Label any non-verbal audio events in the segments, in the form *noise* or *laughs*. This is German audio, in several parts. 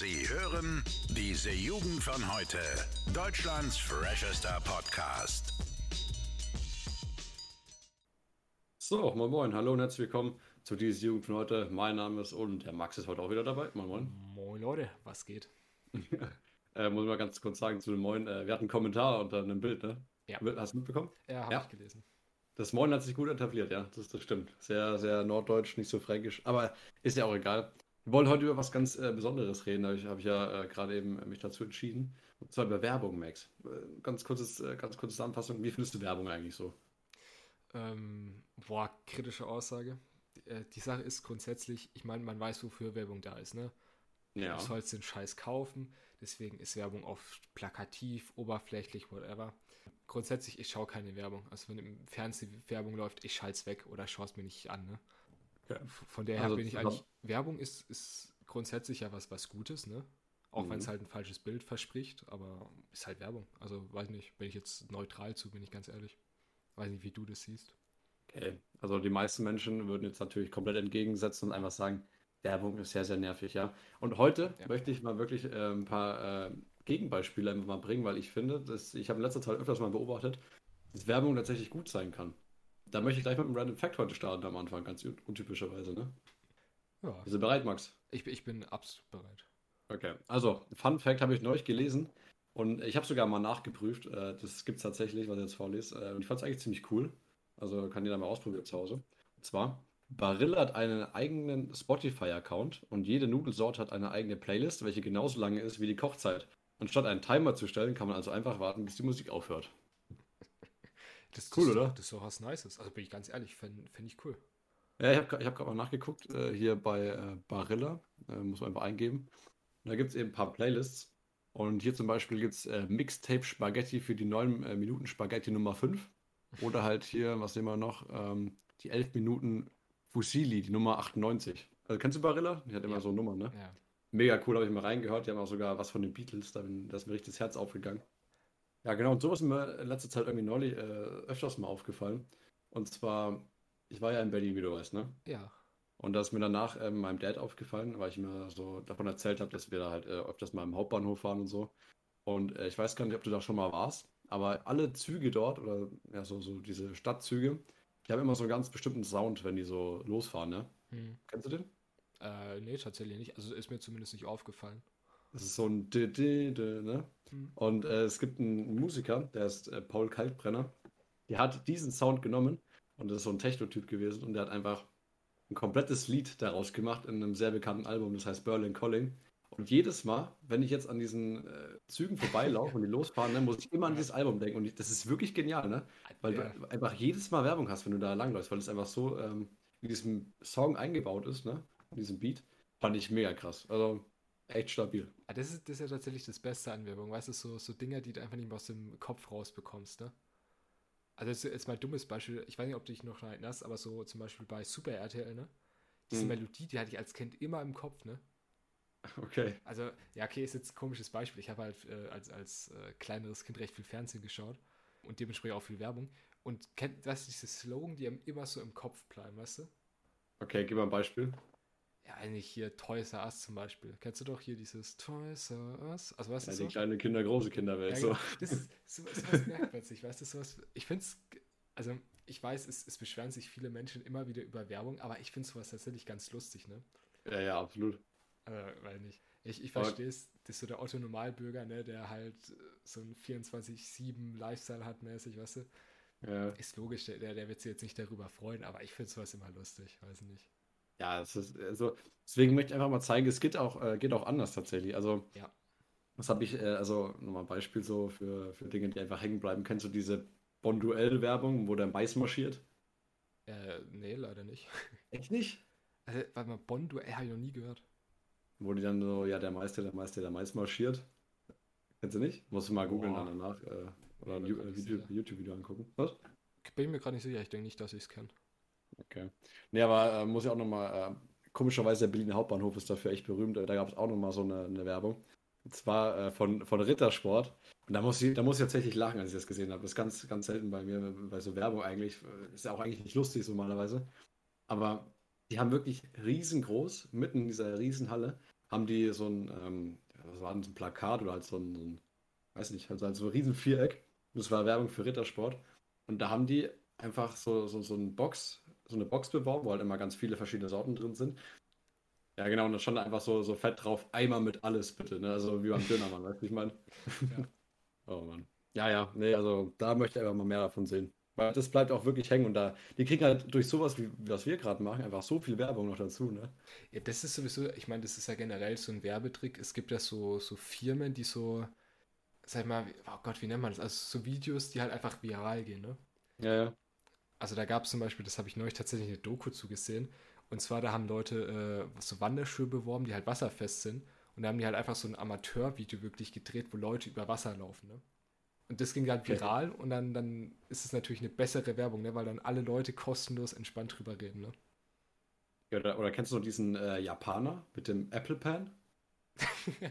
Sie hören diese Jugend von heute. Deutschlands freshester Podcast. So, moin moin, hallo und herzlich willkommen zu dieser Jugend von heute. Mein Name ist und der Max ist heute auch wieder dabei. Moin moin. Moin Leute, was geht? äh, muss ich mal ganz kurz sagen zu dem Moin. Äh, wir hatten einen Kommentar unter einem Bild, ne? Ja. Hast du mitbekommen? Ja, habe Ja. ich gelesen. Das Moin hat sich gut etabliert, ja, das, das stimmt. Sehr, sehr norddeutsch, nicht so fränkisch, aber ist ja auch egal. Wir wollen heute über was ganz äh, Besonderes reden, habe ich, hab ich ja äh, gerade eben mich dazu entschieden. Und zwar über Werbung, Max. Äh, ganz, kurzes, äh, ganz kurze Zusammenfassung, wie findest du Werbung eigentlich so? Ähm, boah, kritische Aussage. Äh, die Sache ist grundsätzlich, ich meine, man weiß, wofür Werbung da ist, ne? Ja, Du sollst den Scheiß kaufen, deswegen ist Werbung oft plakativ, oberflächlich, whatever. Grundsätzlich, ich schaue keine Werbung. Also wenn im Fernsehen Werbung läuft, ich schalte es weg oder schaue es mir nicht an, ne? Okay. Von daher Also bin ich eigentlich, Werbung ist, ist grundsätzlich ja was, was Gutes, ne? Auch wenn es Mhm. halt ein falsches Bild verspricht, aber ist halt Werbung. Also weiß nicht, bin ich jetzt neutral zu, bin ich ganz ehrlich. Weiß nicht, wie du das siehst. Okay, also die meisten Menschen würden jetzt natürlich komplett entgegensetzen und einfach sagen, Werbung ist sehr, sehr nervig, ja. Und heute Ja. möchte ich mal wirklich äh, ein paar äh, Gegenbeispiele einfach mal bringen, weil ich finde, dass ich habe in letzter Zeit öfters mal beobachtet, dass Werbung tatsächlich gut sein kann. Da möchte ich gleich mit einem Random Fact heute starten am Anfang, ganz un- untypischerweise, ne? Ja, Bist du bereit, Max? ich, bin- ich bin absolut bereit. Okay, also Fun Fact habe ich neulich gelesen und ich habe sogar mal nachgeprüft. Äh, das gibt es tatsächlich, was ich jetzt vorlese. Äh, und ich fand es eigentlich ziemlich cool. Also kann jeder mal ausprobieren zu Hause. Und zwar, Barilla hat einen eigenen Spotify-Account und jede Nudelsorte hat eine eigene Playlist, welche genauso lange ist wie die Kochzeit. Anstatt einen Timer zu stellen, kann man also einfach warten, bis die Musik aufhört. Das, Cool, das oder? Das ist doch was Nices. Also bin ich ganz ehrlich, finde find ich cool. Ja, ich habe ich hab gerade mal nachgeguckt, äh, hier bei äh, Barilla, äh, muss man einfach eingeben. Und da gibt es eben ein paar Playlists. Und hier zum Beispiel gibt es äh, Mixtape Spaghetti für die 9 äh, Minuten Spaghetti Nummer 5. Oder halt hier, was sehen wir noch, ähm, die 11 Minuten Fusilli, die Nummer 98. Also kennst du Barilla? Die hat immer Ja. so Nummern, ne? Ja. Mega cool, habe ich mal reingehört. Die haben auch sogar was von den Beatles, da bin- da ist mir richtig das Herz aufgegangen. Ja, genau, und sowas ist mir in letzter Zeit irgendwie neulich äh, öfters mal aufgefallen. Und zwar, ich war ja in Berlin, wie du weißt, ne? Ja. Und da ist mir danach ähm, meinem Dad aufgefallen, weil ich mir so davon erzählt habe, dass wir da halt äh, öfters mal im Hauptbahnhof fahren und so. Und äh, ich weiß gar nicht, ob du da schon mal warst, aber alle Züge dort oder ja, so, so diese Stadtzüge, die haben immer so einen ganz bestimmten Sound, wenn die so losfahren, ne? Hm. Kennst du den? Äh, nee, tatsächlich nicht. Also ist mir zumindest nicht aufgefallen. Das ist so ein D -D -D, ne? Hm. Und äh, es gibt einen Musiker, der ist äh, Paul Kalkbrenner. Der hat diesen Sound genommen und das ist so ein Techno-Typ gewesen und der hat einfach ein komplettes Lied daraus gemacht in einem sehr bekannten Album, das heißt Berlin Calling. Und jedes Mal, wenn ich jetzt an diesen äh, Zügen vorbeilaufe und die losfahren, dann muss ich immer an dieses Album denken. Und ich, das ist wirklich genial, ne? Weil Ja. du einfach jedes Mal Werbung hast, wenn du da langläufst, weil es einfach so ähm, in diesem Song eingebaut ist, ne? In diesem Beat. Fand ich mega krass. Also echt stabil. Ah, das, ist, das ist ja tatsächlich das Beste an Werbung. Weißt du, so, so Dinger, die du einfach nicht mehr aus dem Kopf rausbekommst, ne? Also jetzt, mal ein dummes Beispiel. Ich weiß nicht, ob du dich noch erinnerst, aber so zum Beispiel bei Super RTL, ne? Diese Hm. Melodie, die hatte ich als Kind immer im Kopf, ne? Okay. Also, ja, okay, ist jetzt ein komisches Beispiel. Ich habe halt äh, als, als äh, kleineres Kind recht viel Fernsehen geschaut und dementsprechend auch viel Werbung. Und kennt, weißt du, diese Slogan, die einem immer so im Kopf bleiben, weißt du? Okay, gib mal ein Beispiel. Ja, eigentlich hier Toys R Us zum Beispiel. Kennst du doch hier dieses Toys R Us? Also, weißt Ja, du die so? kleine Kinder, große Kinderwelt. Ja, so. genau. Das ist *laughs* so, sowas merkt man sich, weißt du, sowas. Ich finde es, also ich weiß, es, es beschweren sich viele Menschen immer wieder über Werbung, aber ich finde sowas tatsächlich ganz lustig, ne? Ja, ja, absolut. Also, weil nicht. Ich, ich verstehe es, das ist so der Otto-Normalbürger, ne, der halt äh, so ein 24-7-Lifestyle hat, mäßig, weißt du? Ja, Ist logisch, der, der wird sich jetzt nicht darüber freuen, aber ich finde sowas immer lustig, weiß nicht. Ja es ist, also, deswegen möchte ich einfach mal zeigen, es geht auch, äh, geht auch anders tatsächlich. Also, Ja. was habe ich, äh, also nochmal ein Beispiel so für, für Dinge, die einfach hängen bleiben. Kennst du diese Bonduell-Werbung, wo der Mais marschiert? Äh, nee, leider nicht. *laughs* Echt nicht? Also, warte mal, Bonduell habe ich noch nie gehört. Wo die dann so, ja, der Meister, der Meister, der Mais marschiert. Kennst du nicht? Musst du mal googeln dann danach. Äh, oder ein äh. YouTube-Video angucken. Was? Bin ich mir gerade nicht sicher, ich denke nicht, dass ich es kenne. Okay. Nee, aber äh, muss ich auch nochmal, äh, komischerweise der Berliner Hauptbahnhof ist dafür echt berühmt. Da gab es auch nochmal so eine, eine Werbung. Und zwar äh, von, von Rittersport. Und da muss ich, da muss ich tatsächlich lachen, als ich das gesehen habe. Das ist ganz, ganz selten bei mir, bei so Werbung eigentlich. Ist ja auch eigentlich nicht lustig normalerweise. Aber die haben wirklich riesengroß, mitten in dieser Riesenhalle, haben die so ein, ähm, was war denn, so ein Plakat oder halt so ein, so ein weiß nicht, halt so ein riesen Viereck. Das war Werbung für Rittersport. Und da haben die einfach so, so, so ein Box, so eine Box beworben, wo halt immer ganz viele verschiedene Sorten drin sind. Ja, genau, und da stand einfach so, so fett drauf, Eimer mit alles bitte, ne? Also wie beim Dönermann, weißt du, ich meine? *laughs* Ja. oh Mann. Ja, ja, nee, also da möchte ich einfach mal mehr davon sehen. Weil das bleibt auch wirklich hängen und da, die kriegen halt durch sowas, wie was wir gerade machen, einfach so viel Werbung noch dazu, ne? Ja, das ist sowieso, ich meine, das ist ja generell so ein Werbetrick. Es gibt ja so, so Firmen, die so, sag mal, oh Gott, wie nennt man das? Also so Videos, die halt einfach viral gehen, ne? Ja, ja. Also da gab es zum Beispiel, das habe ich neulich tatsächlich eine Doku zugesehen. Und zwar, da haben Leute äh, so Wanderschuhe beworben, die halt wasserfest sind. Und da haben die halt einfach so ein Amateurvideo wirklich gedreht, wo Leute über Wasser laufen, ne? Und das ging dann viral und dann, dann ist es natürlich eine bessere Werbung, ne? weil dann alle Leute kostenlos entspannt drüber reden. Ne? Ja, oder, oder kennst du noch diesen äh, Japaner mit dem Apple Pan? *laughs*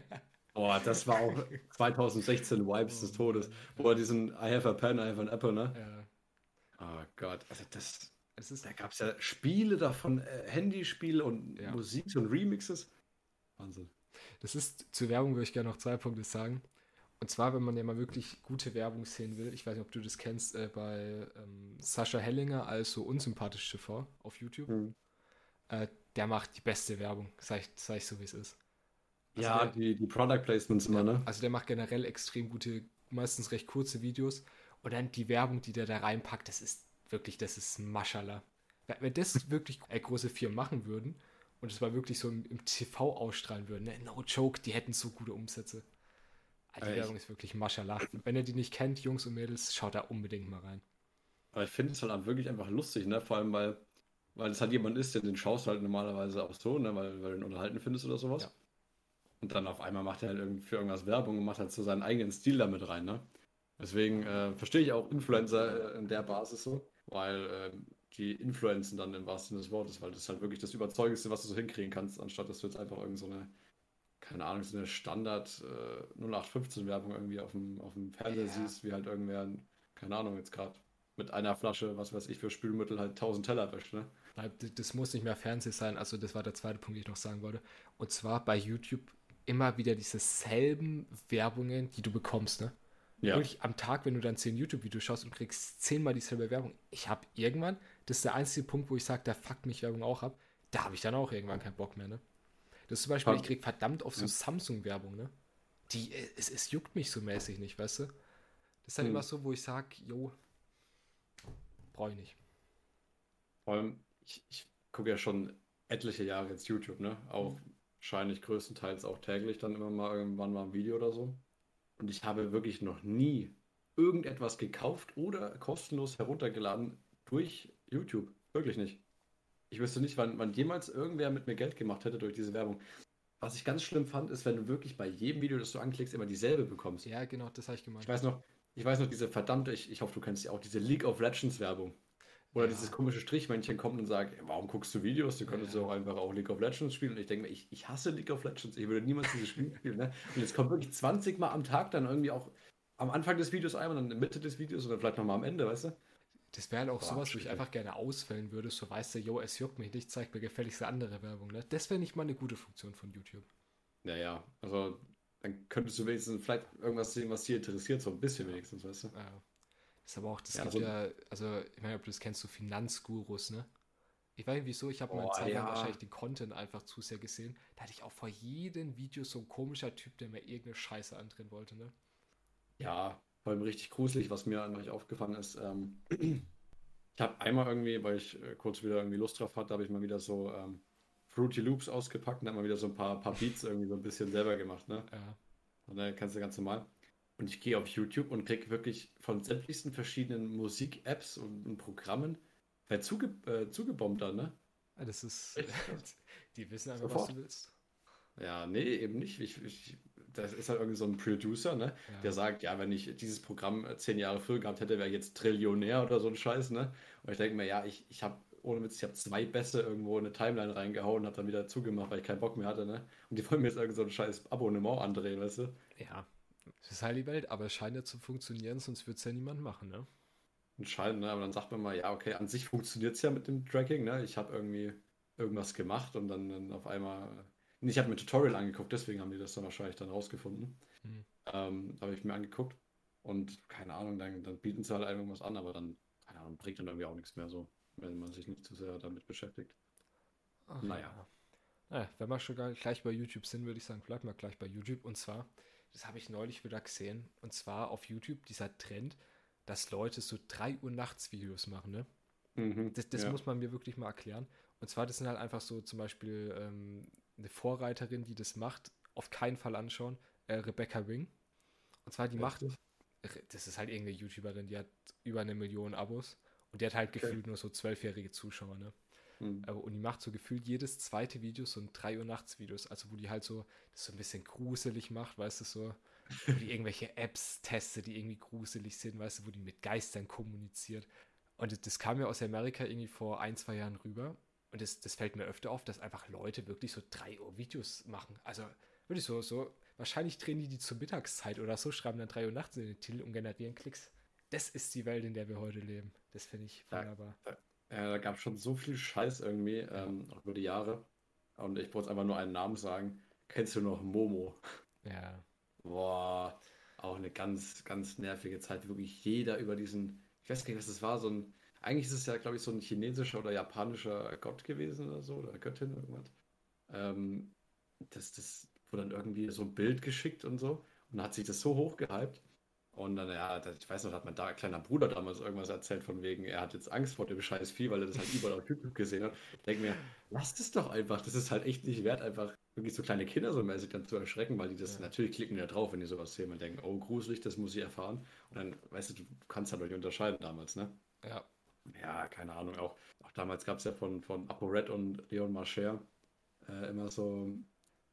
Boah, das war auch 2016 Vibes des Todes, wo er diesen I have a pen, I have an apple, ne? Ja. Oh Gott, also das, das ist, da gab es ja Spiele davon, äh, Handyspiele und ja. Musik und Remixes. Wahnsinn. Das ist, zur Werbung würde ich gerne noch zwei Punkte sagen. Und zwar, wenn man ja mal wirklich gute Werbung sehen will, ich weiß nicht, ob du das kennst, äh, bei ähm, Sascha Hellinger als so unsympathisch TV auf YouTube. Mhm. Äh, der macht die beste Werbung, sag ich, sag ich so, wie es ist. Also ja, der, die, die Product Placements immer, ne? Also der macht generell extrem gute, meistens recht kurze Videos. Und dann die Werbung, die der da reinpackt, das ist wirklich, das ist Maschallah. Wenn das *laughs* wirklich äh, große Firmen machen würden und es mal wirklich so im, im TV ausstrahlen würden, ne? no joke, die hätten so gute Umsätze. Die äh, Werbung ist wirklich Maschallah. Wenn ihr die nicht kennt, Jungs und Mädels, schaut da unbedingt mal rein. Aber ich finde es halt wirklich einfach lustig, ne? Vor allem, weil, weil es halt jemand ist, der den schaust halt normalerweise auch so, ne? Weil, weil du ihn unterhalten findest oder sowas. Ja. Und dann auf einmal macht er halt für irgendwas Werbung und macht halt so seinen eigenen Stil damit rein, ne? Deswegen äh, verstehe ich auch Influencer äh, in der Basis so, weil äh, die influenzen dann im wahrsten Sinne des Wortes, weil das ist halt wirklich das Überzeugendste, was du so hinkriegen kannst, anstatt dass du jetzt einfach irgend so eine keine Ahnung, so eine Standard äh, 0815-Werbung irgendwie auf dem, auf dem Fernseher ja. siehst, wie halt irgendwer, keine Ahnung, jetzt gerade mit einer Flasche, was weiß ich, für Spülmittel halt 1000 Teller wäscht, ne? Das muss nicht mehr Fernsehen sein, also das war der zweite Punkt, den ich noch sagen wollte. Und zwar bei YouTube immer wieder diese selben Werbungen, die du bekommst, ne? Ja. Wirklich am Tag, wenn du dann zehn YouTube-Videos schaust und kriegst zehnmal dieselbe Werbung. Ich habe irgendwann, das ist der einzige Punkt, wo ich sage, da fuckt mich Werbung auch ab, da habe ich dann auch irgendwann keinen Bock mehr, ne? Das ist zum Beispiel, ich krieg verdammt auf so Samsung-Werbung, ne? Die, es, es juckt mich so mäßig nicht, weißt du? Das ist dann hm. immer so, wo ich sage, jo, brauche ich nicht. Vor allem, ich, ich gucke ja schon etliche Jahre jetzt YouTube, ne? Auch mhm. wahrscheinlich größtenteils auch täglich dann immer mal irgendwann mal ein Video oder so. Und ich habe wirklich noch nie irgendetwas gekauft oder kostenlos heruntergeladen durch YouTube. Wirklich nicht. Ich wüsste nicht, wann, wann jemals irgendwer mit mir Geld gemacht hätte durch diese Werbung. Was ich ganz schlimm fand, ist, wenn du wirklich bei jedem Video, das du anklickst, immer dieselbe bekommst. Ja, genau, das habe ich gemeint. Ich weiß noch, ich weiß noch, diese verdammte, ich, ich hoffe, du kennst sie auch, diese League of Legends Werbung. Oder ja. dieses komische Strichmännchen kommt und sagt, warum guckst du Videos? Du könntest ja. auch einfach auch League of Legends spielen. Und ich denke mir, ich, ich hasse League of Legends. Ich würde niemals dieses Spiel spielen. Ne? Und es kommt wirklich 20 Mal am Tag dann irgendwie auch am Anfang des Videos einmal, dann in der Mitte des Videos oder vielleicht nochmal am Ende, weißt du? Das wäre halt auch Boah, sowas, wo ich einfach gerne auswählen würde, so weißt du, yo, es juckt mich nicht, zeigt mir gefälligste andere Werbung. Ne? Das wäre nicht mal eine gute Funktion von YouTube. Naja, also dann könntest du wenigstens vielleicht irgendwas sehen, was dich interessiert, so ein bisschen wenigstens, weißt du? Ja. Das ist aber auch, das ja, gibt also, ja, also ich meine, ob du das kennst, so Finanzgurus, ne? Ich weiß nicht wieso, ich habe mal Zeit lang ja. wahrscheinlich den Content einfach zu sehr gesehen. Da hatte ich auch vor jedem Video so ein komischer Typ, der mir irgendeine Scheiße andrehen wollte, ne? Ja, vor allem richtig gruselig, was mir an euch aufgefallen ist. Ähm, *clears throat* ich habe einmal irgendwie, weil ich äh, kurz wieder irgendwie Lust drauf hatte, habe ich mal wieder so ähm, Fruity Loops ausgepackt und habe mal wieder so ein paar, paar Beats irgendwie so ein bisschen selber gemacht, ne? Ja. Und dann kannst du ganz normal. Und ich gehe auf YouTube und kriege wirklich von sämtlichsten verschiedenen Musik-Apps und, und, Programmen halt zuge, äh, zugebombt dann, ne? Das ist. *laughs* die wissen einfach, Sofort. was du willst. Ja, nee, eben nicht. Ich, ich, das ist halt irgendwie so ein Producer, ne? Ja. Der sagt, ja, wenn ich dieses Programm äh, zehn Jahre früher gehabt hätte, wäre ich jetzt Trillionär oder so ein Scheiß, ne? Und ich denke mir, ja, ich, ich habe ohne Witz, ich habe zwei Bässe irgendwo in eine Timeline reingehauen und habe dann wieder zugemacht, weil ich keinen Bock mehr hatte, ne? Und die wollen mir jetzt irgendwie so ein scheiß Abonnement andrehen, weißt du? Ja, das ist halt die Welt, aber es scheint ja zu funktionieren, sonst wird es ja niemand machen, ne? Entscheidend, ne? Aber dann sagt man mal, ja, okay, an sich funktioniert es ja mit dem Tracking, ne? Ich habe irgendwie irgendwas gemacht und dann, dann auf einmal Ich habe mir ein Tutorial angeguckt, deswegen haben die das dann wahrscheinlich dann rausgefunden. Mhm. Ähm, habe ich mir angeguckt. Und keine Ahnung, dann, dann bieten sie halt irgendwas an, aber dann, keine Ahnung, bringt dann irgendwie auch nichts mehr so, wenn man sich nicht zu sehr damit beschäftigt. Ach, naja. Ja. wenn wir schon gleich bei YouTube sind, würde ich sagen, bleiben wir gleich bei YouTube. Und zwar, das habe ich neulich wieder gesehen, und zwar auf YouTube dieser Trend, dass Leute so 3 Uhr nachts Videos machen, ne? Mhm, das, das ja. muss man mir wirklich mal erklären. Und zwar, das sind halt einfach so zum Beispiel ähm, eine Vorreiterin, die das macht, auf keinen Fall anschauen, äh, Rebecca Ring. Und zwar, die Echt? macht, das ist halt irgendeine YouTuberin, die hat über eine Million Abos und die hat halt okay. gefühlt nur so zwölfjährige Zuschauer, ne? Mhm. Und die macht so gefühlt jedes zweite Video so ein 3 Uhr nachts Videos, also wo die halt so das so ein bisschen gruselig macht, weißt du, so, wo die *laughs* irgendwelche Apps testet, die irgendwie gruselig sind, weißt du, wo die mit Geistern kommuniziert. Und das kam ja aus Amerika irgendwie vor ein, zwei Jahren rüber. Und das, das fällt mir öfter auf, dass einfach Leute wirklich so 3 Uhr Videos machen. Also wirklich so, so, wahrscheinlich drehen die die zur Mittagszeit oder so, schreiben dann 3 Uhr nachts in den Titel und generieren Klicks. Das ist die Welt, in der wir heute leben. Das finde ich wunderbar. Da, da, da gab es schon so viel Scheiß irgendwie, ähm, auch über die Jahre. Und ich wollte einfach nur einen Namen sagen. Kennst du noch Momo? Ja. Boah, auch eine ganz, ganz nervige Zeit. Wirklich jeder über diesen, ich weiß gar nicht, was das war, so ein, eigentlich ist es ja, glaube ich, so ein chinesischer oder japanischer Gott gewesen oder so, oder Göttin, irgendwas. Ähm, das, das wurde dann irgendwie so ein Bild geschickt und so. Und dann hat sich das so hochgehypt. Und dann, ja, ich weiß noch, hat mein da, kleiner Bruder damals irgendwas erzählt von wegen, er hat jetzt Angst vor dem scheiß Vieh, weil er das halt überall auf YouTube gesehen hat. Ich denke mir, lass das doch einfach. Das ist halt echt nicht wert, einfach wirklich so kleine Kinder so mäßig dann zu erschrecken, weil die das ja. natürlich klicken ja drauf, wenn die sowas sehen und denken, oh, gruselig, das muss ich erfahren. Und dann, weißt du, du kannst halt nicht unterscheiden damals, ne? Ja. Ja, keine Ahnung. Auch, auch damals gab es ja von, von ApoRed und Leon Marcher äh, immer so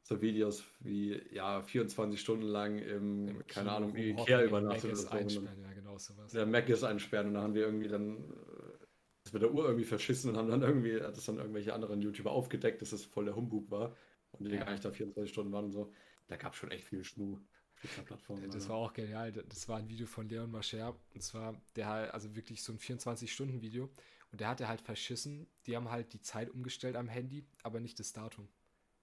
so Videos wie ja 24 Stunden lang im, Im keine Ahnung, Ikea übernachtet oder so. Einsperren, ja, genau sowas. Der Mac ist einsperren und dann haben wir irgendwie dann äh, das mit der Uhr irgendwie verschissen und haben dann irgendwie, hat das dann irgendwelche anderen YouTuber aufgedeckt, dass es das voll der Humbug war und die ja. gar nicht da 24 Stunden waren und so. Da gab es schon echt viel Schmuh. Plattform, das war auch genial. Das war ein Video von Leon Mascher. Und zwar, der halt, also wirklich so ein 24-Stunden-Video. Und der hatte halt verschissen. Die haben halt die Zeit umgestellt am Handy, aber nicht das Datum.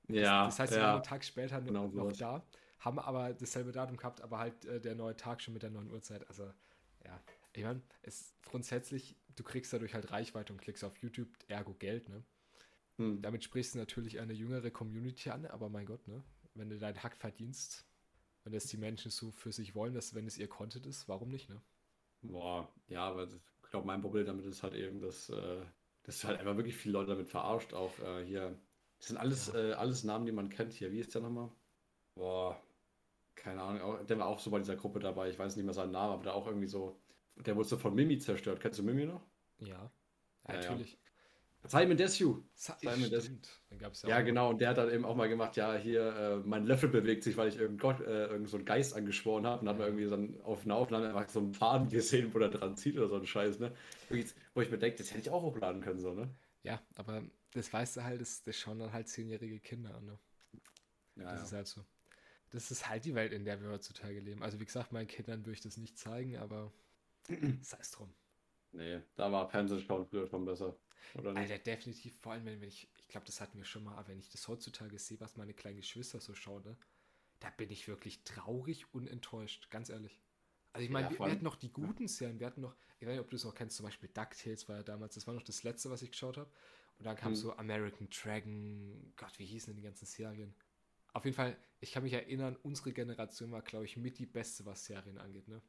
Ja. Das, das heißt, sie ja. waren einen Tag später genau noch so da, haben aber dasselbe Datum gehabt, aber halt äh, der neue Tag schon mit der neuen Uhrzeit. Also, ja. Ich meine, es grundsätzlich, du kriegst dadurch halt Reichweite und klickst auf YouTube, ergo Geld, ne? Hm. Damit sprichst du natürlich eine jüngere Community an, aber mein Gott, ne? Wenn du deinen Hack verdienst, wenn das die Menschen so für sich wollen, dass wenn es ihr Content ist, warum nicht, ne? Boah, ja, aber ich glaube, mein Problem damit ist halt eben, dass, äh, dass halt einfach wirklich viele Leute damit verarscht, auch äh, hier das sind alles, ja. äh, alles Namen, die man kennt hier. Wie ist der nochmal? Boah, keine Ahnung. Der war auch so bei dieser Gruppe dabei. Ich weiß nicht mehr seinen Namen, aber der auch irgendwie so. Der wurde so von Mimi zerstört. Kennst du Mimi noch? Ja, ja natürlich. Ja. Simon Desue. Simon Desue. Ja, ja genau. Und der hat dann eben auch mal gemacht, ja, hier, äh, mein Löffel bewegt sich, weil ich irgendeinen Gott, äh, irgend so einen Geist angeschworen habe. Und dann hat man irgendwie so auf einer Aufnahme einfach so einen Faden gesehen, wo der dran zieht oder so ein Scheiß, ne? Wo ich mir denke, das hätte ich auch hochladen können, so, ne? Ja, aber das weißt du halt, das, das schauen dann halt zehnjährige Kinder an. Ne? Ja, das ja. ist halt so. Das ist halt die Welt, in der wir heutzutage leben. Also wie gesagt, meinen Kindern würde ich das nicht zeigen, aber *clears throat* sei es drum. Nee, da war Fernsehschauen früher schon besser. Oder nicht? Alter, definitiv, vor allem wenn ich, ich glaube, das hatten wir schon mal, aber wenn ich das heutzutage sehe, was meine kleinen Geschwister so schauen, ne, da bin ich wirklich traurig und enttäuscht, ganz ehrlich. Also ich meine, ja, wir, hatten noch die guten Serien, wir hatten noch, ich weiß nicht, ob du es auch kennst, zum Beispiel DuckTales war ja damals, das war noch das letzte, was ich geschaut habe. Und dann kam hm. so American Dragon, Gott, wie hießen denn die ganzen Serien? Auf jeden Fall, ich kann mich erinnern, unsere Generation war, glaube ich, mit die beste, was Serien angeht, ne?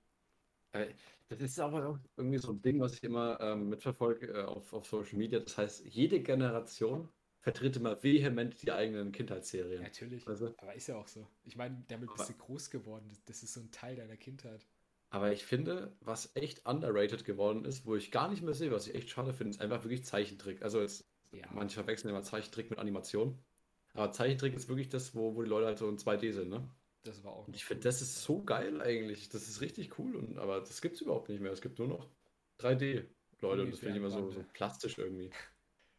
Äh, das ist aber irgendwie so ein Ding, was ich immer ähm, mitverfolge äh, auf, auf Social Media. Das heißt, jede Generation vertritt immer vehement die eigenen Kindheitsserien. Natürlich, also, aber ist ja auch so. Ich meine, damit bist du groß geworden. Das ist so ein Teil deiner Kindheit. Aber ich finde, was echt underrated geworden ist, wo ich gar nicht mehr sehe, was ich echt schade finde, ist einfach wirklich Zeichentrick. Also jetzt ja. Manche verwechseln immer Zeichentrick mit Animation. Aber Zeichentrick ist wirklich das, wo, wo die Leute halt so in 2D sind, ne? Das war auch. Und ich finde, das ist so geil eigentlich. Das ist richtig cool. Und, aber das gibt es überhaupt nicht mehr. Es gibt nur noch 3D, Leute. Und das finde ich immer so, so plastisch irgendwie.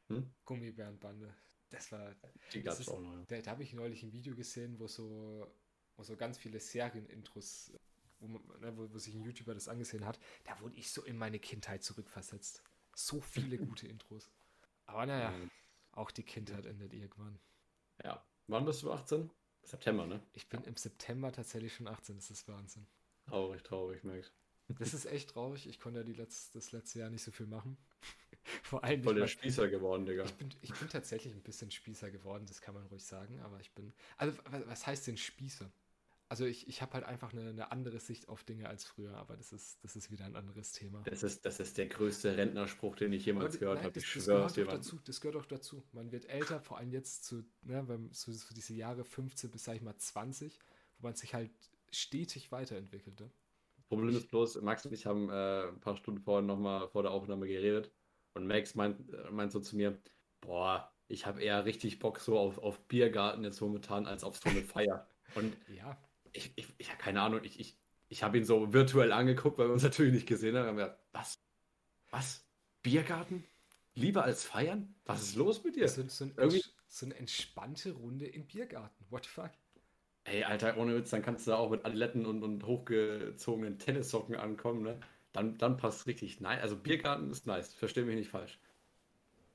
Hm? Gummibärenbande. Das war. Die gab es auch noch. Da, da habe ich neulich ein Video gesehen, wo so, wo so ganz viele Serien-Intros, wo, ne, wo, wo sich ein YouTuber das angesehen hat. Da wurde ich so in meine Kindheit zurückversetzt. So viele gute *laughs* Intros. Aber naja, auch die Kindheit endet irgendwann. Ja, Wann bist du 18? September, ne? Ich bin im September tatsächlich schon 18, das ist Wahnsinn. Traurig, traurig, merkst Das ist echt traurig. Ich konnte ja die letzt, das letzte Jahr nicht so viel machen. *laughs* Vor allem Voll der Spießer geworden, Digga. Ich bin, ich bin tatsächlich ein bisschen Spießer geworden, das kann man ruhig sagen, aber ich bin. Also, was heißt denn Spießer? Also ich, ich habe halt einfach eine, eine, andere Sicht auf Dinge als früher, aber das ist, das ist wieder ein anderes Thema. Das ist, das ist der größte Rentnerspruch, den ich jemals aber, gehört habe. Das, das gehört doch dazu. Das gehört auch dazu. Man wird älter, vor allem jetzt zu, ne, beim, zu, zu diese Jahre 15 bis, sag ich mal, 20, wo man sich halt stetig weiterentwickelt. Ne? Problem ist bloß, Max und ich haben äh, ein paar Stunden vorher nochmal vor der Aufnahme geredet und Max meint, äh, meint so zu mir, boah, ich habe eher richtig Bock so auf, auf Biergarten jetzt momentan als auf so eine Feier. *laughs* Und ja ich, ich, ich habe keine Ahnung, ich, ich, ich habe ihn so virtuell angeguckt, weil wir uns natürlich nicht gesehen haben. Wir was? Was? Biergarten? Lieber als feiern? Was ist los mit dir? So, so, ein, Irgendwie... so eine entspannte Runde im Biergarten. What the fuck? Ey, Alter, ohne Witz, dann kannst du da auch mit Adiletten und, und hochgezogenen Tennissocken ankommen, ne? Dann, dann passt richtig. Nein, also Biergarten ist nice, versteh mich nicht falsch.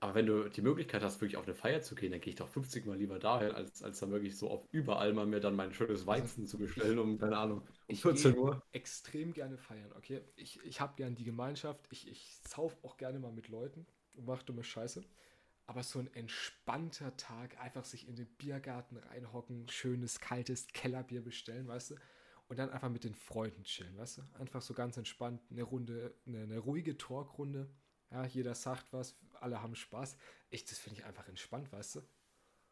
Aber wenn du die Möglichkeit hast, wirklich auf eine Feier zu gehen, dann gehe ich doch 50 Mal lieber dahin, als, als dann wirklich so auf überall mal mir dann mein schönes Weizen zu bestellen, um, keine Ahnung, um 14 Uhr. extrem gerne feiern, okay? Ich, ich habe gern die Gemeinschaft, ich, ich sauf auch gerne mal mit Leuten und mache dumme Scheiße. Aber so ein entspannter Tag, einfach sich in den Biergarten reinhocken, schönes, kaltes Kellerbier bestellen, weißt du? Und dann einfach mit den Freunden chillen, weißt du? Einfach so ganz entspannt, eine Runde, eine, eine ruhige Talkrunde ja, jeder sagt was, alle haben Spaß. Ich, das finde ich einfach entspannt, weißt du?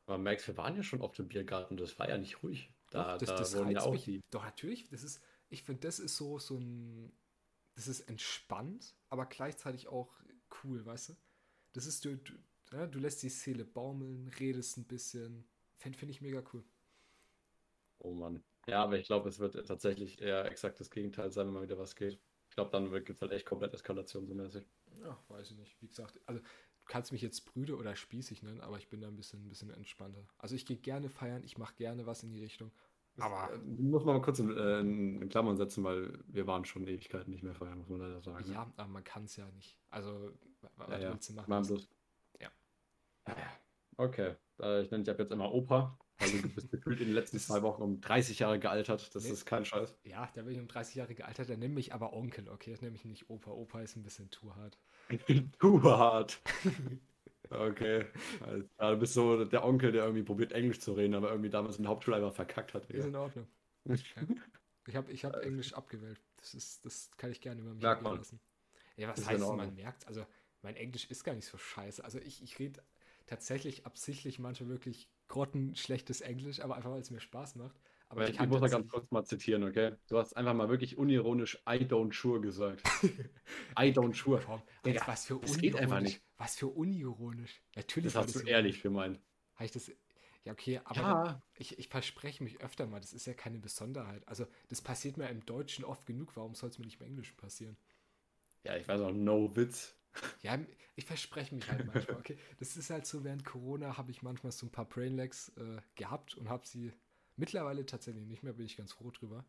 Aber Max, wir waren ja schon auf dem Biergarten, das war ja nicht ruhig. Da, Doch, das, da das wurden ja auch mich. die. Doch, natürlich, das ist, ich finde, das ist so, so ein, das ist entspannt, aber gleichzeitig auch cool, weißt du? Das ist, du, du, ja, du lässt die Seele baumeln, redest ein bisschen. Finde find ich mega cool. Oh Mann. Ja, aber ich glaube, es wird tatsächlich eher exakt das Gegenteil sein, wenn mal wieder was geht. Ich glaube, dann gibt es halt echt komplett Eskalation so mäßig. Ja, weiß ich nicht. Wie gesagt, also kannst mich jetzt Brüde oder spießig nennen, aber ich bin da ein bisschen, ein bisschen entspannter. Also ich gehe gerne feiern, ich mache gerne was in die Richtung. Aber das, äh, muss man mal kurz in, äh, in, Klammern setzen, weil wir waren schon Ewigkeiten nicht mehr feiern, muss man leider sagen. Ja, aber man kann es ja nicht. Also, was ja, willst du machen? Machen bloß. Ja. ja. Okay. Ich nenne dich ab jetzt immer Opa. Also du bist gefühlt in den letzten zwei Wochen um 30 Jahre gealtert. Das nee. ist kein Scheiß. Ja, da bin ich um 30 Jahre gealtert. Dann nenne mich aber Onkel, okay? Das nenne ich nicht Opa. Opa ist ein bisschen too hart. *laughs* too hart. *laughs* Okay. Also, du bist so der Onkel, der irgendwie probiert Englisch zu reden, aber irgendwie damals in der Hauptschule einfach verkackt hat. Ist in Ordnung. *laughs* Ich habe ich hab Englisch abgewählt. Das, ist, das kann ich gerne über mich Merkt lassen. Ja, was ist heißt, man merkt? Also, mein Englisch ist gar nicht so scheiße. Also, ich, ich rede tatsächlich absichtlich manchmal wirklich grottenschlechtes Englisch, aber einfach weil es mir Spaß macht. Aber ich, ich muss mal ganz kurz mal zitieren, okay? Du hast einfach mal wirklich unironisch I don't sure gesagt. *laughs* I don't sure. Digga, was für das geht einfach nicht. Was für unironisch. Natürlich. Das hast du ehrlich gemeint. Habe ich das. Ja, okay, aber ja. Ich, ich verspreche mich öfter mal, das ist ja keine Besonderheit. Also, das passiert mir im Deutschen oft genug, warum soll es mir nicht im Englischen passieren? Ja, ich weiß auch, no Witz. Ja, ich verspreche mich halt manchmal, okay? *laughs* Das ist halt so, während Corona habe ich manchmal so ein paar Brainlags äh, gehabt und habe sie mittlerweile tatsächlich nicht mehr, bin ich ganz froh drüber.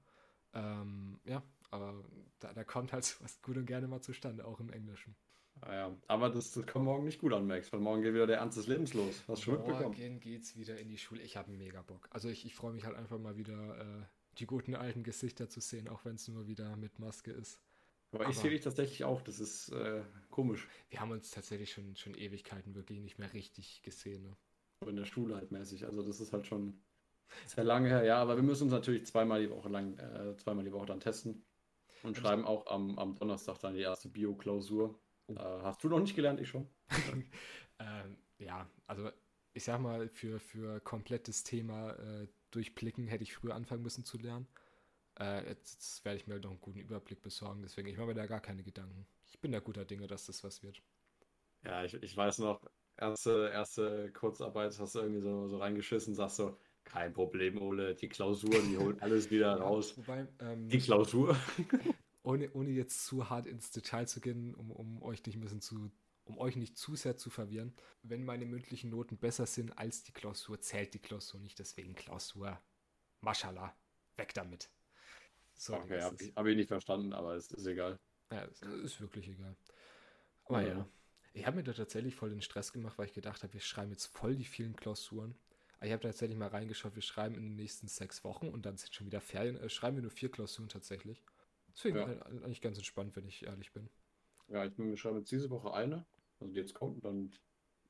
Ähm, ja, aber da, da, kommt halt *laughs* was gut und gerne mal zustande, auch im Englischen. Ah ja, aber das, das kommt morgen nicht gut an, Max, weil morgen geht wieder der Ernst des Lebens los. Hast du schon morgen mitbekommen? Morgen geht's wieder in die Schule. Ich habe mega Bock. Also ich, ich freue mich halt einfach mal wieder, äh, die guten alten Gesichter zu sehen, auch wenn es nur wieder mit Maske ist. Aber, Aber ich sehe dich tatsächlich auch, das ist äh, komisch. Wir haben uns tatsächlich schon, schon Ewigkeiten wirklich nicht mehr richtig gesehen. Ne? In der Schule halt mäßig. Also das ist halt schon sehr lange her, ja, aber wir müssen uns natürlich zweimal die Woche lang, äh, zweimal die Woche dann testen. Und schreiben auch am, am Donnerstag dann die erste Bio-Klausur. Oh. Äh, hast du noch nicht gelernt, ich schon? *laughs* ähm, ja, also ich sag mal, für, für komplettes Thema äh, durchblicken hätte ich früher anfangen müssen zu lernen. Äh, jetzt, jetzt, werde ich mir noch einen guten Überblick besorgen, deswegen ich mache mir da gar keine Gedanken. Ich bin da guter Dinge, dass das was wird. Ja, ich, ich weiß noch, erste, erste Kurzarbeit hast du irgendwie so, so reingeschissen, sagst so, kein Problem, Ole, die Klausur, die holt *laughs* alles wieder raus. Wobei, ähm, die Klausur. *laughs* ohne, ohne jetzt zu hart ins Detail zu gehen, um, um euch nicht ein bisschen zu, um euch nicht zu sehr zu verwirren. Wenn meine mündlichen Noten besser sind als die Klausur, zählt die Klausur nicht, deswegen Klausur. Maschallah, weg damit. So, okay, habe ich, hab ich, nicht verstanden, aber es ist egal. Ja, es ist wirklich egal. Aber ja. ja. Ich habe mir da tatsächlich voll den Stress gemacht, weil ich gedacht habe, wir schreiben jetzt voll die vielen Klausuren. ich habe tatsächlich mal reingeschaut, wir schreiben in den nächsten sechs Wochen und dann sind schon wieder Ferien. Äh, schreiben wir nur vier Klausuren tatsächlich. Deswegen ja. eigentlich ganz entspannt, wenn ich ehrlich bin. Ja, ich bin, wir schreiben jetzt diese Woche eine, also die jetzt kommt, und dann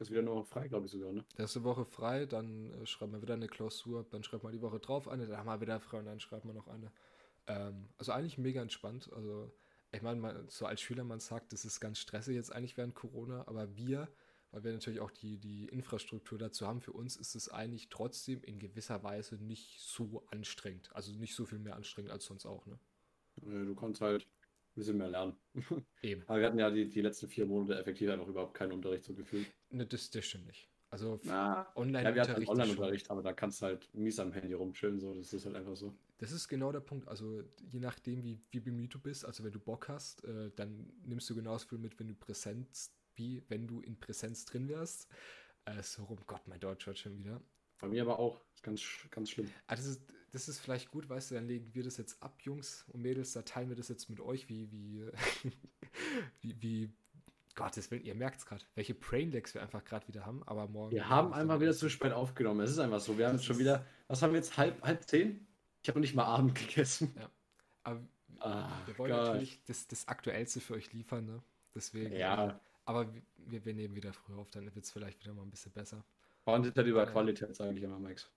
ist wieder noch frei, glaube ich sogar, ne? Erste Woche frei, dann äh, schreiben wir wieder eine Klausur, dann schreibt man die Woche drauf eine, dann haben wir wieder frei und dann schreibt man noch eine. Ähm, also eigentlich mega entspannt. Also, ich meine, so als Schüler, man sagt, das ist ganz stressig jetzt eigentlich während Corona, aber wir, weil wir natürlich auch die, die Infrastruktur dazu haben, für uns ist es eigentlich trotzdem in gewisser Weise nicht so anstrengend. Also nicht so viel mehr anstrengend als sonst auch, ne? Du kannst halt ein bisschen mehr lernen. Eben. *laughs* Aber wir hatten ja die, die letzten vier Monate effektiv einfach überhaupt keinen Unterricht so gefühlt. Ne, das, das stimmt nicht. Also online ja, wir hatten Online-Unterricht, aber da kannst du halt mies am Handy rumchillen, so. Das ist halt einfach so. Das ist genau der Punkt. Also je nachdem, wie, wie bemüht du bist, also wenn du Bock hast, äh, dann nimmst du genauso viel mit, wenn du Präsenz, wie wenn du in Präsenz drin wärst. Äh, so rum, Gott, mein Deutsch wird schon wieder. Bei mir aber auch. Ganz, ganz schlimm. Ah, das, ist, das ist vielleicht gut, weißt du, dann legen wir das jetzt ab, Jungs und Mädels, da teilen wir das jetzt mit euch, wie, wie, *laughs* wie, wie Gottes Willen, ihr merkt es gerade, welche Brainlags wir einfach gerade wieder haben, aber morgen. Wir haben einfach wieder zu spät aufgenommen. Es ist einfach so. Wir haben jetzt schon wieder, was haben wir jetzt, halb, halb zehn? Ich habe noch nicht mal Abend gegessen. Ja. Aber ah, wir wollen Gott. natürlich das, das Aktuellste für euch liefern, ne? Deswegen. Ja. Aber wir, wir nehmen wieder früh auf, dann wird es vielleicht wieder mal ein bisschen besser. Quantität über. Qualität, sage ich immer, Max.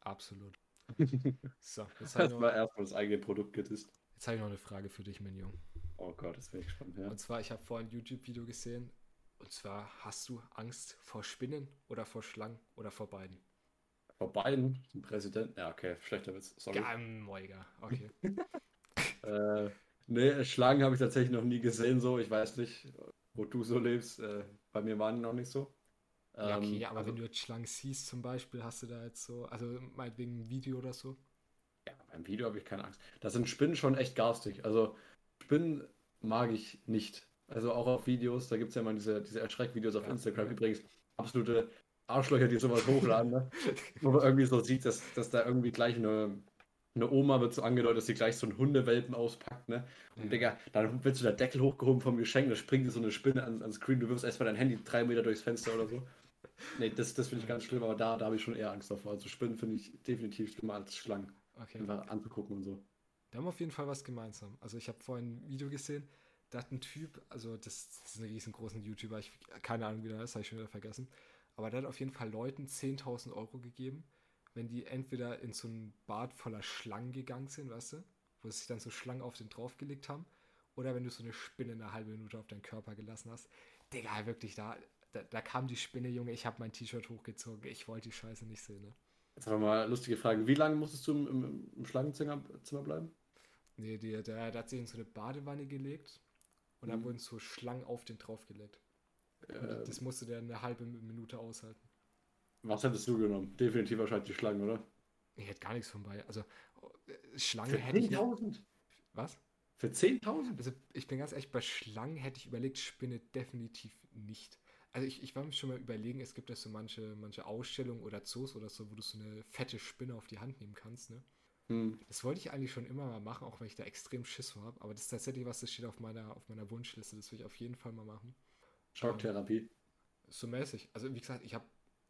Absolut. *laughs* so, jetzt habe ich noch, erstmal das eigene Produkt getestet. Jetzt habe ich noch eine Frage für dich, mein Junge. Oh Gott, das wäre ich spannend, ja. Und zwar, ich habe vorhin ein YouTube-Video gesehen. Und zwar, hast du Angst vor Spinnen oder vor Schlangen oder vor beiden? Vor beiden? Zum Präsidenten? Ja, okay, schlechter Witz. Sorry. Gamoiger, okay. *laughs* äh, nee, Schlangen habe ich tatsächlich noch nie gesehen, so. Ich weiß nicht, wo du so lebst. Äh, bei mir waren die noch nicht so. Ja, okay, ähm, aber also, wenn du jetzt Schlangen siehst zum Beispiel, hast du da jetzt so, also meinetwegen ein Video oder so? Ja, beim Video habe ich keine Angst. Da sind Spinnen schon echt garstig. Also Spinnen mag ich nicht. Also auch auf Videos, da gibt es ja mal diese, diese Erschreckvideos auf ja, Instagram. Übrigens, absolute Arschlöcher, die sowas hochladen, ne? *laughs* Wo man irgendwie so sieht, dass, dass da irgendwie gleich eine, eine Oma wird so angedeutet, dass sie gleich so einen Hundewelpen auspackt, ne? Und ja. Digga, dann wird so der Deckel hochgehoben vom Geschenk, da springt so eine Spinne ans, ans Screen, du wirfst erstmal dein Handy drei Meter durchs Fenster oder so. Nee, das, das finde ich ganz schlimm, aber da, da habe ich schon eher Angst davor. Also Spinnen finde ich definitiv schlimmer als Schlangen. Okay. Einfach anzugucken und so. Wir haben auf jeden Fall was gemeinsam. Also ich habe vorhin ein Video gesehen, da hat ein Typ, also das, das ist ein riesengroßer YouTuber, ich keine Ahnung, wie der ist, habe ich schon wieder vergessen. Aber der hat auf jeden Fall Leuten 10.000 Euro gegeben, wenn die entweder in so ein Bad voller Schlangen gegangen sind, weißt du, wo sich dann so Schlangen auf den draufgelegt haben, oder wenn du so eine Spinne eine halbe Minute auf deinen Körper gelassen hast. Digga, wirklich, da, da, da kam die Spinne, Junge, ich habe mein T-Shirt hochgezogen, ich wollte die Scheiße nicht sehen, ne? Jetzt haben wir mal lustige Frage. Wie lange musstest du im, im, im Schlangenzimmer bleiben? Nee, der, der, der hat sich in so eine Badewanne gelegt und dann mhm. wurden so Schlangen auf den draufgelegt. Ähm, das musste der eine halbe Minute aushalten. Was hättest du genommen? Definitiv wahrscheinlich die Schlangen, oder? Ich hätte gar nichts von bei. Also, äh, Schlange hätte ich. 10.000? Was? Für 10.000? Also, ich bin ganz ehrlich, bei Schlangen hätte ich überlegt, Spinne definitiv nicht. Also, ich, ich war mir schon mal überlegen, es gibt ja so manche, manche Ausstellungen oder Zoos oder so, wo du so eine fette Spinne auf die Hand nehmen kannst, ne? Hm. Das wollte ich eigentlich schon immer mal machen, auch wenn ich da extrem Schiss vor habe. Aber das ist tatsächlich was, das steht auf meiner, auf meiner Wunschliste. Das will ich auf jeden Fall mal machen. Schocktherapie. Ähm, so mäßig. Also wie gesagt, ich habe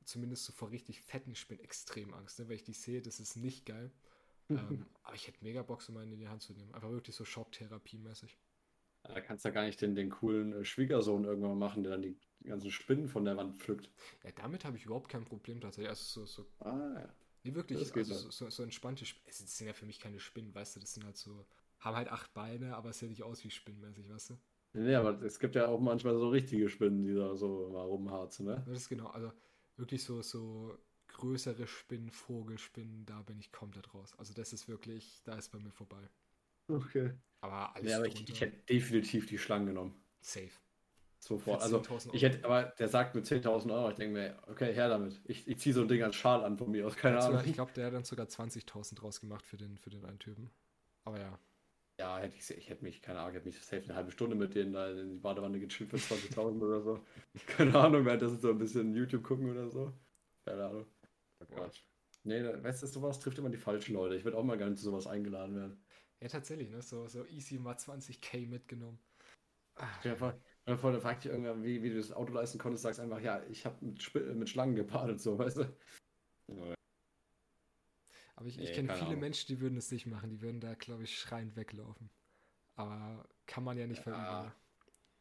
zumindest so vor richtig fetten Spinnen extrem Angst. Ne? Wenn ich die sehe, das ist nicht geil. *laughs* ähm, aber ich hätte mega Bock, so mal in die Hand zu nehmen. Einfach wirklich so Schocktherapie-mäßig. Da kannst du ja gar nicht den, den coolen äh, Schwiegersohn irgendwann machen, der dann die ganzen Spinnen von der Wand pflückt. Ja, damit habe ich überhaupt kein Problem tatsächlich. Also so, so ah, ja. Nee, wirklich, also so, so, so, entspannte Spinnen. Es sind ja für mich keine Spinnen, weißt du, das sind halt so, haben halt acht Beine, aber es sieht nicht aus wie spinnenmäßig, weißt du? Nee, aber es gibt ja auch manchmal so richtige Spinnen, die da so mal rumharzen, ne? Das ist genau, also wirklich so, so größere Spinnen, Vogelspinnen, da bin ich komplett raus. Also das ist wirklich, da ist bei mir vorbei. Okay. Aber alles nee, aber ich, ich hätte definitiv die Schlangen genommen. Safe. Sofort. Also ich hätte, aber der sagt mit 10.000 Euro, ich denke mir, okay, her damit. Ich, ich ziehe so ein Ding als Schal an von mir aus, keine Ahnung. ich glaube, der hat dann sogar 20.000 draus gemacht für den, für den einen Typen. Aber ja. Ja, hätte ich, ich hätte mich, keine Ahnung, hätte mich safe eine halbe Stunde mit denen da in die Badewanne gechillt für 20.000 oder so. *laughs* Keine Ahnung, während das so ein bisschen YouTube gucken oder so. Keine Ahnung. Oh Gott. Nee, weißt du, sowas trifft immer die falschen Leute. Ich würde auch mal gerne zu sowas eingeladen werden. Ja, tatsächlich, ne? So, so easy mal 20k mitgenommen. Ach, ja. Und vorne fragt dich irgendwann, wie, wie du das Auto leisten konntest, sagst einfach, ja, ich habe mit, mit Schlangen gebadet, so, *laughs* weißt du? Aber ich, ich nee, kenne viele Ahnung. Menschen, die würden es nicht machen. Die würden da, glaube ich, schreiend weglaufen. Aber kann man ja nicht ja. verüben.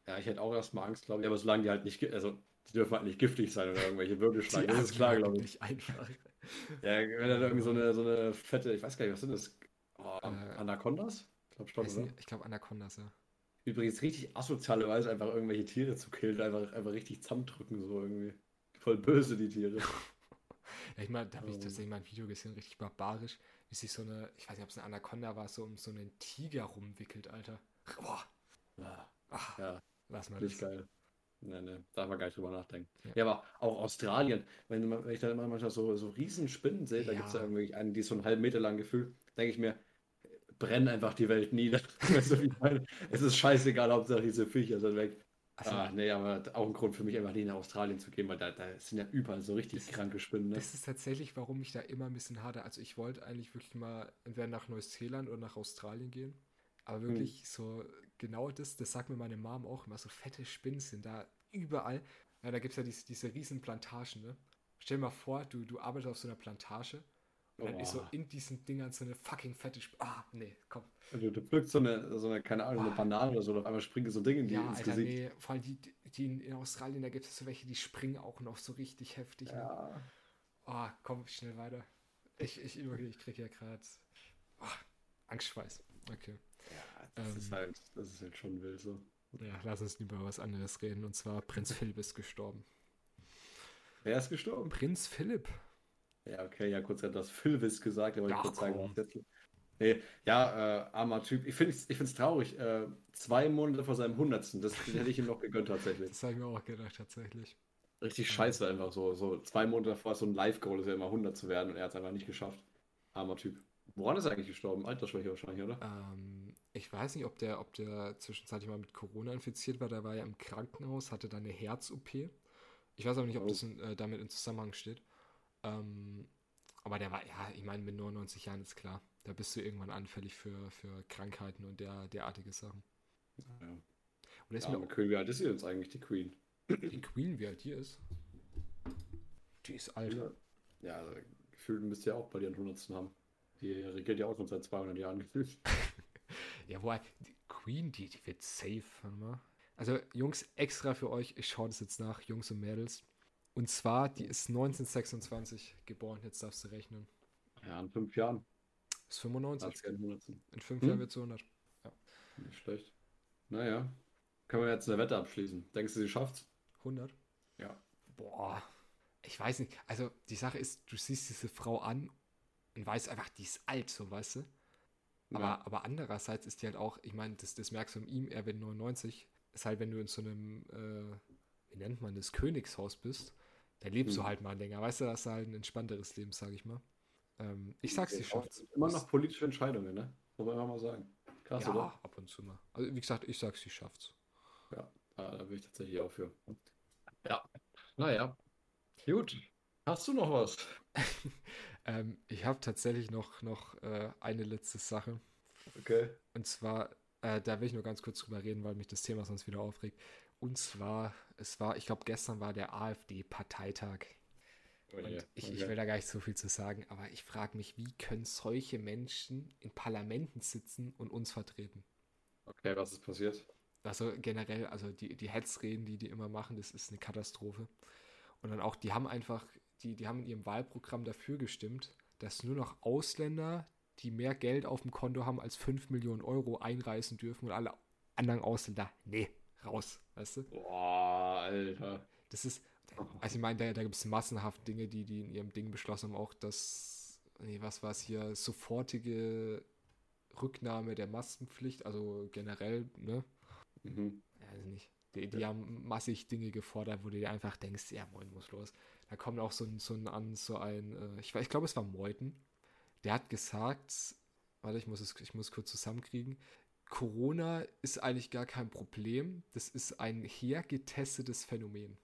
Ja, ich hätte auch erstmal Angst, glaube ich. Aber solange die halt nicht, also die dürfen halt nicht giftig sein oder irgendwelche Wirbelschlangen. Das ist klar, glaube ich. Nicht einfach. *laughs* Ja, wenn dann irgendwie so eine, so eine fette, ich weiß gar nicht, was sind das? Oh, äh, Anacondas? Ich glaube schon, oder? Ich glaube Anacondas, ja. Übrigens richtig asoziale Weise, einfach irgendwelche Tiere zu killen, einfach, einfach richtig zusammendrücken, so irgendwie. Voll böse, die Tiere. *laughs* ja, ich meine, da habe ich tatsächlich mal ein Video gesehen, richtig barbarisch, wie sich so eine, ich weiß nicht, ob es eine Anaconda war, so um so einen Tiger rumwickelt, Alter. Boah. Ja, Ach, ja. lass mal Nicht das. geil. Nee, nee, darf man gar nicht drüber nachdenken. Ja, ja aber auch Australien, wenn, wenn ich da immer manchmal so, so Riesenspinnen sehe, da gibt es ja irgendwie einen, die so einen halben Meter lang gefühlt, denke ich mir, brenn einfach die Welt nieder. *laughs* es ist scheißegal, Hauptsache diese Viecher sind weg. Also, ah, nee, aber auch ein Grund für mich, einfach nie nach Australien zu gehen, weil da, da sind ja überall so richtig kranke Spinnen. Ne? Das ist tatsächlich, warum ich da immer ein bisschen harte. Also ich wollte eigentlich wirklich mal entweder nach Neuseeland oder nach Australien gehen. Aber wirklich hm. so genau das, das sagt mir meine Mom auch immer, so fette Spinnen sind da überall. Ja, da gibt es ja diese, diese riesen Plantagen, ne? Stell dir mal vor, du, du arbeitest auf so einer Plantage und dann oh. ist so in diesen Dingern so eine fucking fette Sp Ah, nee, komm. Du, du pflückst so eine, so eine, keine Ahnung, eine ah. Banane oder so, und auf einmal springen so Dinge in die, ja, ins Alter, Gesicht. Nee, vor allem die, die in, Australien, da gibt es so welche, die springen auch noch so richtig heftig. Ne? Ja. Ne? Oh, komm, schnell weiter. Ich, ich, ich krieg ja gerade oh, Angstschweiß. Okay. Ja, das, ähm, ist halt, das ist halt schon wild so. Ja, lass uns lieber was anderes reden. Und zwar Prinz Philipp ist gestorben. Wer ist gestorben? Prinz Philipp. Ja, okay, ja, kurz hat das Philvis gesagt, aber ich kurz sagen. Nee, ja, äh, armer Typ. Ich finde es ich traurig. Äh, zwei Monate vor seinem Hundertsten, das hätte ich ihm noch gegönnt tatsächlich. Das habe ich mir auch gedacht, tatsächlich. Richtig ja. scheiße einfach so. So zwei Monate davor so ein Live-Goal ist ja immer 100 zu werden und er hat es einfach nicht geschafft. Armer Typ. Woran ist er eigentlich gestorben? Altersschwäche wahrscheinlich, oder? Ähm, ich weiß nicht, ob der, ob der zwischenzeitlich mal mit Corona infiziert war. Der war ja im Krankenhaus, hatte da eine Herz-OP. Ich weiß aber nicht, ob oh. das in, äh, damit in Zusammenhang steht. Ähm, aber der war, ja, ich meine, mit 99 Jahren ist klar. Da bist du irgendwann anfällig für, für Krankheiten und der, derartige Sachen. Ja. Und ist ja, mir Queen, wie alt ist sie jetzt eigentlich, die Queen? Die Queen, wie alt die ist? Die ist alt. Ja, also, gefühlt müsst ihr auch bei den 100. haben. Die regiert ja auch schon seit 200 Jahren gefühlt. *laughs* ja, wobei, die Queen, die, die wird safe. Also, Jungs, extra für euch, ich schaue das jetzt nach, Jungs und Mädels. Und zwar, die ist 1926 geboren, jetzt darfst du rechnen. Ja, in fünf Jahren. Ist 95. In fünf hm? Jahren wird es 100. Ja. Nicht schlecht. Naja, können wir jetzt eine Wette abschließen. Denkst du, sie schafft's? 100? Ja. Boah, ich weiß nicht. Also, die Sache ist, du siehst diese Frau an und weißt einfach, die ist alt, so weißt du. Aber, ja. aber andererseits ist die halt auch, ich meine, das, das merkst du in ihm, er wird 99, ist halt, wenn du in so einem, äh, wie nennt man das, Königshaus bist, da lebst mhm. du halt mal länger. Weißt du, das ist halt ein entspannteres Leben, sag ich mal. Ähm, ich sag's, sie schafft's. Immer noch politische Entscheidungen, ne? Muss man mal sagen. Krass, ja, oder? ab und zu mal. Also, wie gesagt, ich sag's, sie schafft's. Ja, da bin ich tatsächlich auch für. Ja. Naja. Gut. Hast du noch was? *laughs* ähm, ich habe tatsächlich noch, noch äh, eine letzte Sache. Okay. Und zwar, äh, da will ich nur ganz kurz drüber reden, weil mich das Thema sonst wieder aufregt. Und zwar, es war, ich glaube, gestern war der AfD-Parteitag. Oh und yeah. ich, okay. ich will da gar nicht so viel zu sagen, aber ich frage mich, wie können solche Menschen in Parlamenten sitzen und uns vertreten? Okay, was ist passiert? Also generell, also die, die Hetzreden, die die immer machen, das ist eine Katastrophe. Und dann auch, die haben einfach, die, die haben in ihrem Wahlprogramm dafür gestimmt, dass nur noch Ausländer, die mehr Geld auf dem Konto haben als 5 Millionen Euro, einreisen dürfen und alle anderen Ausländer, nee, raus, weißt du? Boah, Alter. Das ist, also ich meine, da, da gibt es massenhaft Dinge, die die in ihrem Ding beschlossen haben, auch das, nee, was war es hier, sofortige Rücknahme der Maskenpflicht, also generell, ne? Mhm. Also nicht. Die, die ja. haben massig Dinge gefordert, wo du dir einfach denkst, ja, moin, muss los. Da kommt auch so ein, so ein an, so ein, äh, ich, ich glaube, es war Meuthen, der hat gesagt, warte, ich muss es, ich muss kurz zusammenkriegen, Corona ist eigentlich gar kein Problem. Das ist ein hergetestetes Phänomen.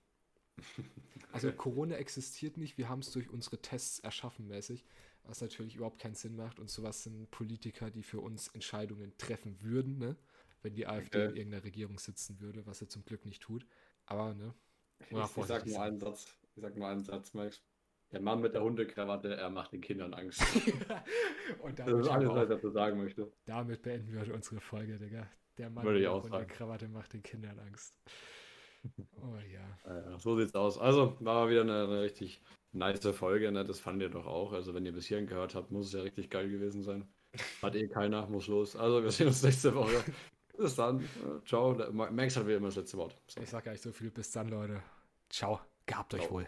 *laughs* Also Corona existiert nicht, wir haben es durch unsere Tests erschaffen mäßig, was natürlich überhaupt keinen Sinn macht und sowas sind Politiker, die für uns Entscheidungen treffen würden, ne? wenn die AfD okay. in irgendeiner Regierung sitzen würde, was sie zum Glück nicht tut. Aber, ne? Ich, ich sag nur einen Satz. Ich sag nur einen Satz, Max. Der Mann mit der Hundekrawatte, er macht den Kindern Angst. *laughs* Und das ist alles, was ich dazu sagen möchte. Damit beenden wir unsere Folge, Digga. Der Mann mit der Hundekrawatte macht den Kindern Angst. Oh ja. *laughs* ja. So sieht's aus. Also, war wieder eine, eine richtig nice Folge, ne? Das fand ihr doch auch. Also, wenn ihr bis hierhin gehört habt, muss es ja richtig geil gewesen sein. Hat eh keiner, muss los. Also, wir sehen uns nächste Woche. *laughs* Bis dann. Ciao. Max hat wie immer das letzte Wort. So. Ich sag gar nicht so viel. Bis dann, Leute. Ciao. Gehabt euch Ciao. wohl.